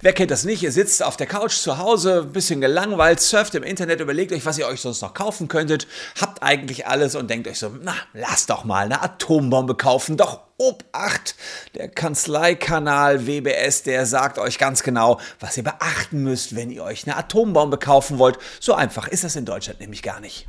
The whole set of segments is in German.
Wer kennt das nicht? Ihr sitzt auf der Couch zu Hause, ein bisschen gelangweilt, surft im Internet, überlegt euch, was ihr euch sonst noch kaufen könntet, habt eigentlich alles und denkt euch so, na, lasst doch mal eine Atombombe kaufen, doch Obacht! Der Kanzleikanal WBS, der sagt euch ganz genau, was ihr beachten müsst, wenn ihr euch eine Atombombe kaufen wollt. So einfach ist das in Deutschland nämlich gar nicht.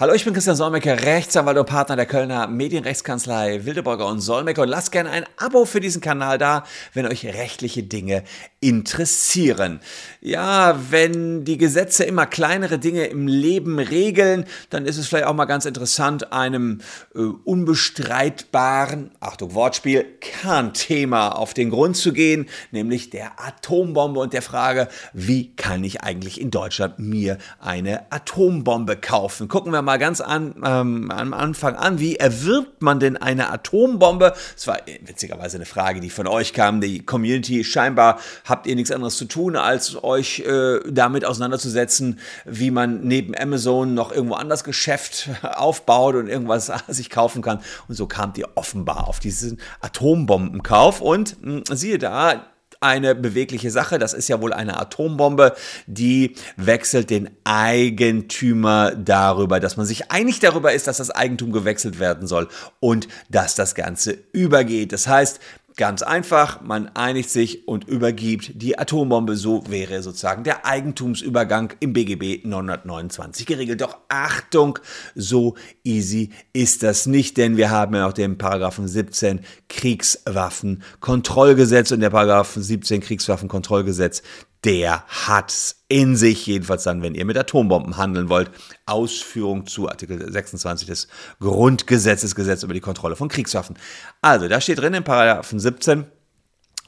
Hallo, ich bin Christian Solmecke, Rechtsanwalt und Partner der Kölner Medienrechtskanzlei Wildeborger und Solmecke und lasst gerne ein Abo für diesen Kanal da, wenn euch rechtliche Dinge interessieren. Ja, wenn die Gesetze immer kleinere Dinge im Leben regeln, dann ist es vielleicht auch mal ganz interessant, einem äh, unbestreitbaren, Achtung Wortspiel, Kernthema auf den Grund zu gehen, nämlich der Atombombe und der Frage, wie kann ich eigentlich in Deutschland mir eine Atombombe kaufen? Gucken wir mal mal ganz an, ähm, am Anfang an. Wie erwirbt man denn eine Atombombe? Das war witzigerweise eine Frage, die von euch kam. Die Community, scheinbar habt ihr nichts anderes zu tun, als euch äh, damit auseinanderzusetzen, wie man neben Amazon noch irgendwo anders Geschäft aufbaut und irgendwas sich kaufen kann. Und so kamt ihr offenbar auf diesen Atombombenkauf. Und mh, hm, siehe da, eine bewegliche Sache. Das ist ja wohl eine Atombombe, die wechselt den Eigentümer darüber, dass man sich einig darüber ist, dass das Eigentum gewechselt werden soll und dass das Ganze übergeht. Das heißt, Ganz einfach, man einigt sich und übergibt die Atombombe. So wäre sozusagen der Eigentumsübergang im BGB 929 geregelt. Doch Achtung, so easy ist das nicht, denn wir haben ja noch den Paragraphen 17 Kriegswaffenkontrollgesetz und der Paragraphen 17 Kriegswaffenkontrollgesetz, der hat's in sich, jedenfalls dann, wenn ihr mit Atombomben handeln wollt. Ausführung zu Artikel 26 des Grundgesetzes, Gesetz über die Kontrolle von Kriegswaffen. Also, da steht drin in Paragraphen 17,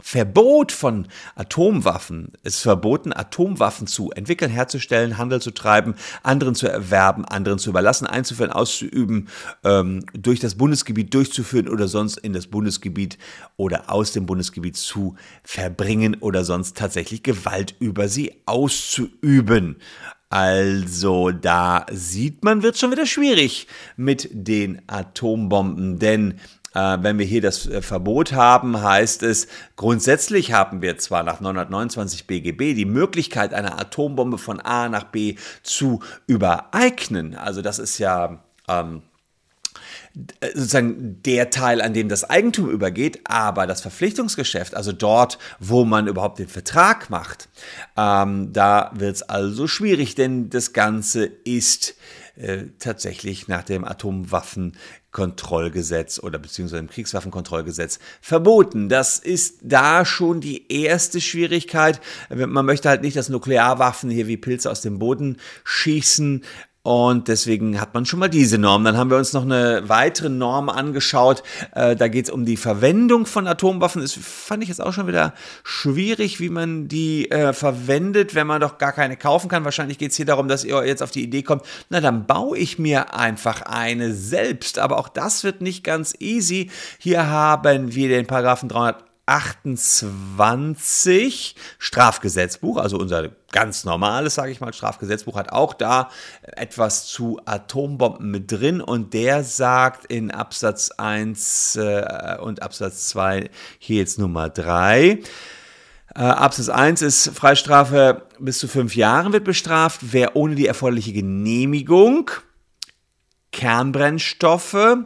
Verbot von Atomwaffen ist verboten, Atomwaffen zu entwickeln, herzustellen, Handel zu treiben, anderen zu erwerben, anderen zu überlassen, einzuführen, auszuüben, ähm, durch das Bundesgebiet durchzuführen oder sonst in das Bundesgebiet oder aus dem Bundesgebiet zu verbringen oder sonst tatsächlich Gewalt über sie auszuüben. Also da sieht man, wird schon wieder schwierig mit den Atombomben, denn wenn wir hier das äh, Verbot haben, heißt es, grundsätzlich haben wir zwar nach 929 BGB die Möglichkeit, eine Atombombe von A nach B zu übereignen. Also das ist ja ähm, sozusagen der Teil, an dem das Eigentum übergeht, aber das Verpflichtungsgeschäft, also dort, wo man überhaupt den Vertrag macht, ähm, da wird es also schwierig, denn das Ganze ist äh, tatsächlich nach dem Atomwaffenkontrollgesetz oder beziehungsweise dem Kriegswaffenkontrollgesetz verboten. Das ist da schon die erste Schwierigkeit. Man möchte halt nicht, dass Nuklearwaffen hier wie Pilze aus dem Boden schießen. Und deswegen hat man schon mal diese Norm. Dann haben wir uns noch eine weitere Norm angeschaut. Äh, da geht es um die Verwendung von Atomwaffen. Das fand ich jetzt auch schon wieder schwierig, wie man die äh, verwendet, wenn man doch gar keine kaufen kann. Wahrscheinlich geht es hier darum, dass ihr jetzt auf die Idee kommt, na dann baue ich mir einfach eine selbst. Aber auch das wird nicht ganz easy. Hier haben wir den Paragraphen 300 28 Strafgesetzbuch, also unser ganz normales, sage ich mal, Strafgesetzbuch hat auch da etwas zu Atombomben mit drin und der sagt in Absatz 1 äh, und Absatz 2 hier jetzt Nummer 3. Äh, Absatz 1 ist Freistrafe bis zu fünf Jahren wird bestraft, wer ohne die erforderliche Genehmigung Kernbrennstoffe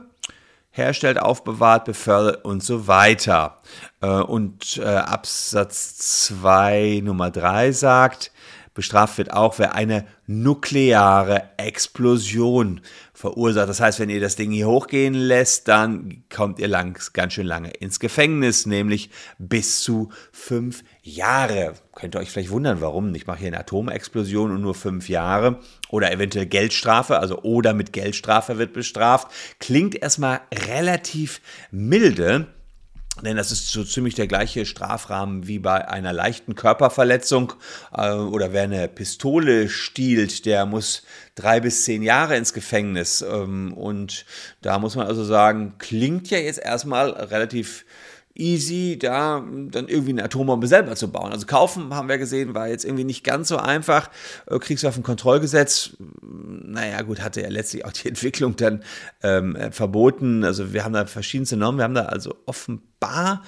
herstellt, aufbewahrt, befördert und so weiter. Äh, und äh, Absatz 2 Nummer 3 sagt, bestraft wird auch, wer eine nukleare Explosion verursacht. Das heißt, wenn ihr das Ding hier hochgehen lässt, dann kommt ihr lang, ganz schön lange ins Gefängnis, nämlich bis zu fünf Jahre. Könnt ihr euch vielleicht wundern, warum? Ich mache hier eine Atomexplosion und nur fünf Jahre. Oder eventuell Geldstrafe, also oder mit Geldstrafe wird bestraft. Klingt erstmal relativ milde. Denn das ist so ziemlich der gleiche Strafrahmen wie bei einer leichten Körperverletzung äh, oder wer eine Pistole stiehlt, der muss drei bis zehn Jahre ins Gefängnis. Ähm, und da muss man also sagen, klingt ja jetzt erstmal relativ easy, da dann irgendwie eine Atombombe selber zu bauen. Also kaufen, haben wir gesehen, war jetzt irgendwie nicht ganz so einfach. Äh, Kriegswaffenkontrollgesetz, naja gut, hatte ja letztlich auch die Entwicklung dann ähm, verboten. Also wir haben da verschiedenste Normen, wir haben da also offenbar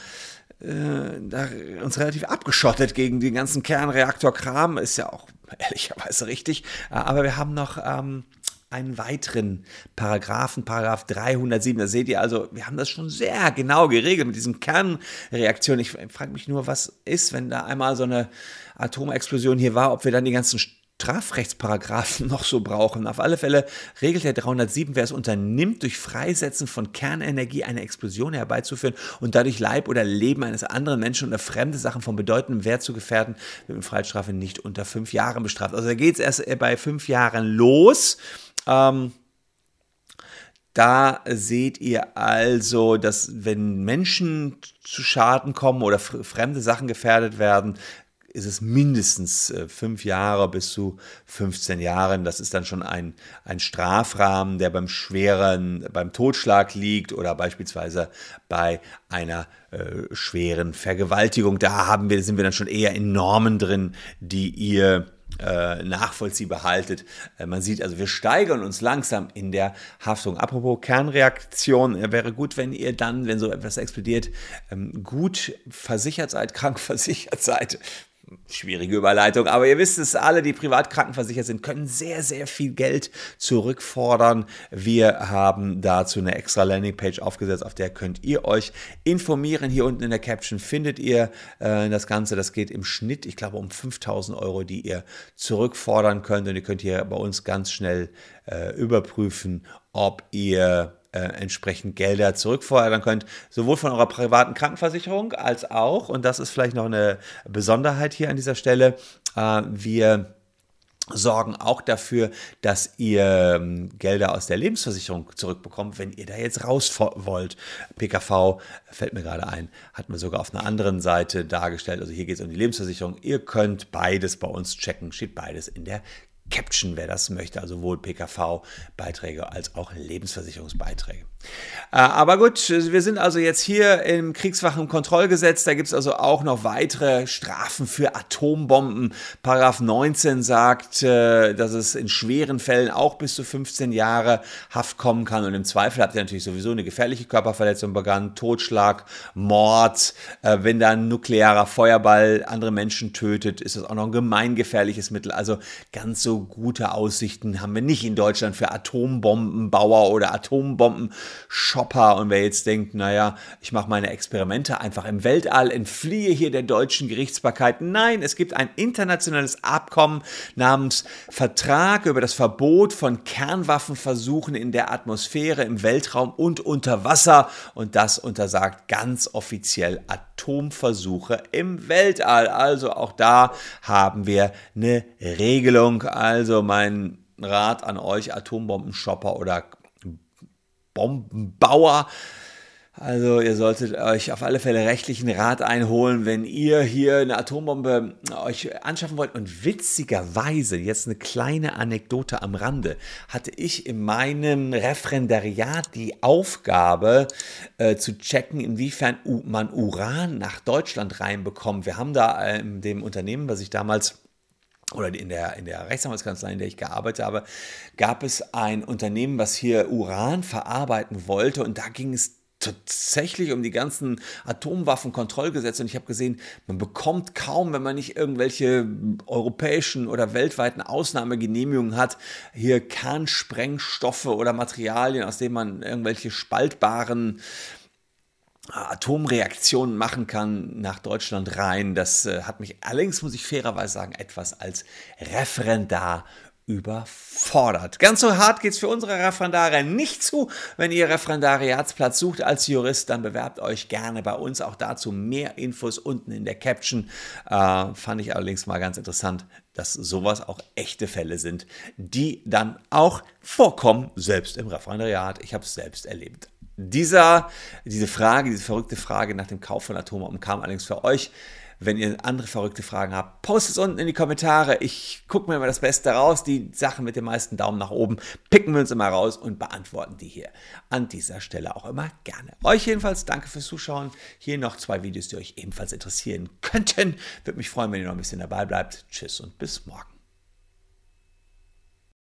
äh, da uns relativ abgeschottet gegen den ganzen Kernreaktorkram, ist ja auch ehrlicherweise richtig. Aber wir haben noch ähm, einen weiteren Paragraphen, Paragraph 307. Da seht ihr also, wir haben das schon sehr genau geregelt mit diesen Kernreaktionen. Ich frage mich nur, was ist, wenn da einmal so eine Atomexplosion hier war, ob wir dann die ganzen Strafrechtsparagraphen noch so brauchen. Auf alle Fälle regelt der 307, wer es unternimmt, durch Freisetzen von Kernenergie eine Explosion herbeizuführen und dadurch Leib oder Leben eines anderen Menschen oder fremde Sachen von bedeutendem Wert zu gefährden, wird mit Freiheitsstrafe nicht unter fünf Jahren bestraft. Also da geht es erst bei fünf Jahren los. Ähm, da seht ihr also, dass wenn Menschen zu Schaden kommen oder fremde Sachen gefährdet werden, ist es mindestens äh, fünf Jahre bis zu 15 Jahren. Das ist dann schon ein, ein Strafrahmen, der beim schweren, beim Totschlag liegt oder beispielsweise bei einer äh, schweren Vergewaltigung. Da haben wir, sind wir dann schon eher in Normen drin, die ihr äh, nachvollziehbar haltet. Äh, man sieht also, wir steigern uns langsam in der Haftung. Apropos Kernreaktion, wäre gut, wenn ihr dann, wenn so etwas explodiert, ähm, gut versichert seid, krank versichert seid. Schwierige Überleitung, aber ihr wisst es alle, die privat krankenversichert sind, können sehr, sehr viel Geld zurückfordern. Wir haben dazu eine extra Landingpage aufgesetzt, auf der könnt ihr euch informieren. Hier unten in der Caption findet ihr äh, das Ganze. Das geht im Schnitt, ich glaube, um 5000 Euro, die ihr zurückfordern könnt. Und ihr könnt hier bei uns ganz schnell äh, überprüfen, ob ihr äh, entsprechend Gelder zurückfordern könnt, sowohl von eurer privaten Krankenversicherung als auch, und das ist vielleicht noch eine Besonderheit hier an dieser Stelle, äh, wir sorgen auch dafür, dass ihr ähm, Gelder aus der Lebensversicherung zurückbekommt, wenn ihr da jetzt raus wollt. PKV fällt mir gerade ein, hatten wir sogar auf einer anderen Seite dargestellt. Also hier geht es um die Lebensversicherung. Ihr könnt beides bei uns checken, steht beides in der Caption, wer das möchte, also sowohl PKV-Beiträge als auch Lebensversicherungsbeiträge. Äh, aber gut, wir sind also jetzt hier im Kriegswaffenkontrollgesetz. Da gibt es also auch noch weitere Strafen für Atombomben. Paragraph 19 sagt, äh, dass es in schweren Fällen auch bis zu 15 Jahre Haft kommen kann. Und im Zweifel habt ihr natürlich sowieso eine gefährliche Körperverletzung begangen, Totschlag, Mord. Äh, wenn da ein nuklearer Feuerball andere Menschen tötet, ist das auch noch ein gemeingefährliches Mittel. Also ganz so gute Aussichten haben wir nicht in Deutschland für Atombombenbauer oder Atombomben. Shopper. Und wer jetzt denkt, naja, ich mache meine Experimente einfach im Weltall, entfliehe hier der deutschen Gerichtsbarkeit. Nein, es gibt ein internationales Abkommen namens Vertrag über das Verbot von Kernwaffenversuchen in der Atmosphäre, im Weltraum und unter Wasser. Und das untersagt ganz offiziell Atomversuche im Weltall. Also auch da haben wir eine Regelung. Also mein Rat an euch, Atombombenshopper oder Bombenbauer. Also ihr solltet euch auf alle Fälle rechtlichen Rat einholen, wenn ihr hier eine Atombombe euch anschaffen wollt. Und witzigerweise, jetzt eine kleine Anekdote am Rande, hatte ich in meinem Referendariat die Aufgabe äh, zu checken, inwiefern man Uran nach Deutschland reinbekommt. Wir haben da äh, in dem Unternehmen, was ich damals oder in der, in der Rechtsanwaltskanzlei, in der ich gearbeitet habe, gab es ein Unternehmen, was hier Uran verarbeiten wollte und da ging es tatsächlich um die ganzen Atomwaffenkontrollgesetze und ich habe gesehen, man bekommt kaum, wenn man nicht irgendwelche europäischen oder weltweiten Ausnahmegenehmigungen hat, hier Kernsprengstoffe oder Materialien, aus denen man irgendwelche spaltbaren Atomreaktionen machen kann nach Deutschland rein. Das äh, hat mich allerdings, muss ich fairerweise sagen, etwas als Referendar überfordert. Ganz so hart geht es für unsere Referendare nicht zu. Wenn ihr Referendariatsplatz sucht als Jurist, dann bewerbt euch gerne bei uns. Auch dazu mehr Infos unten in der Caption. Äh, fand ich allerdings mal ganz interessant, dass sowas auch echte Fälle sind, die dann auch vorkommen, selbst im Referendariat. Ich habe es selbst erlebt. Dieser, diese Frage, diese verrückte Frage nach dem Kauf von Atombomben kam allerdings für euch Wenn ihr andere verrückte Fragen habt, postet es unten in die Kommentare. Ich gucke mir immer das Beste raus. Die Sachen mit den meisten Daumen nach oben picken wir uns immer raus und beantworten die hier an dieser Stelle auch immer gerne. Euch jedenfalls danke fürs Zuschauen. Hier noch zwei Videos, die euch ebenfalls interessieren könnten. Würde mich freuen, wenn ihr noch ein bisschen dabei bleibt. Tschüss und bis morgen.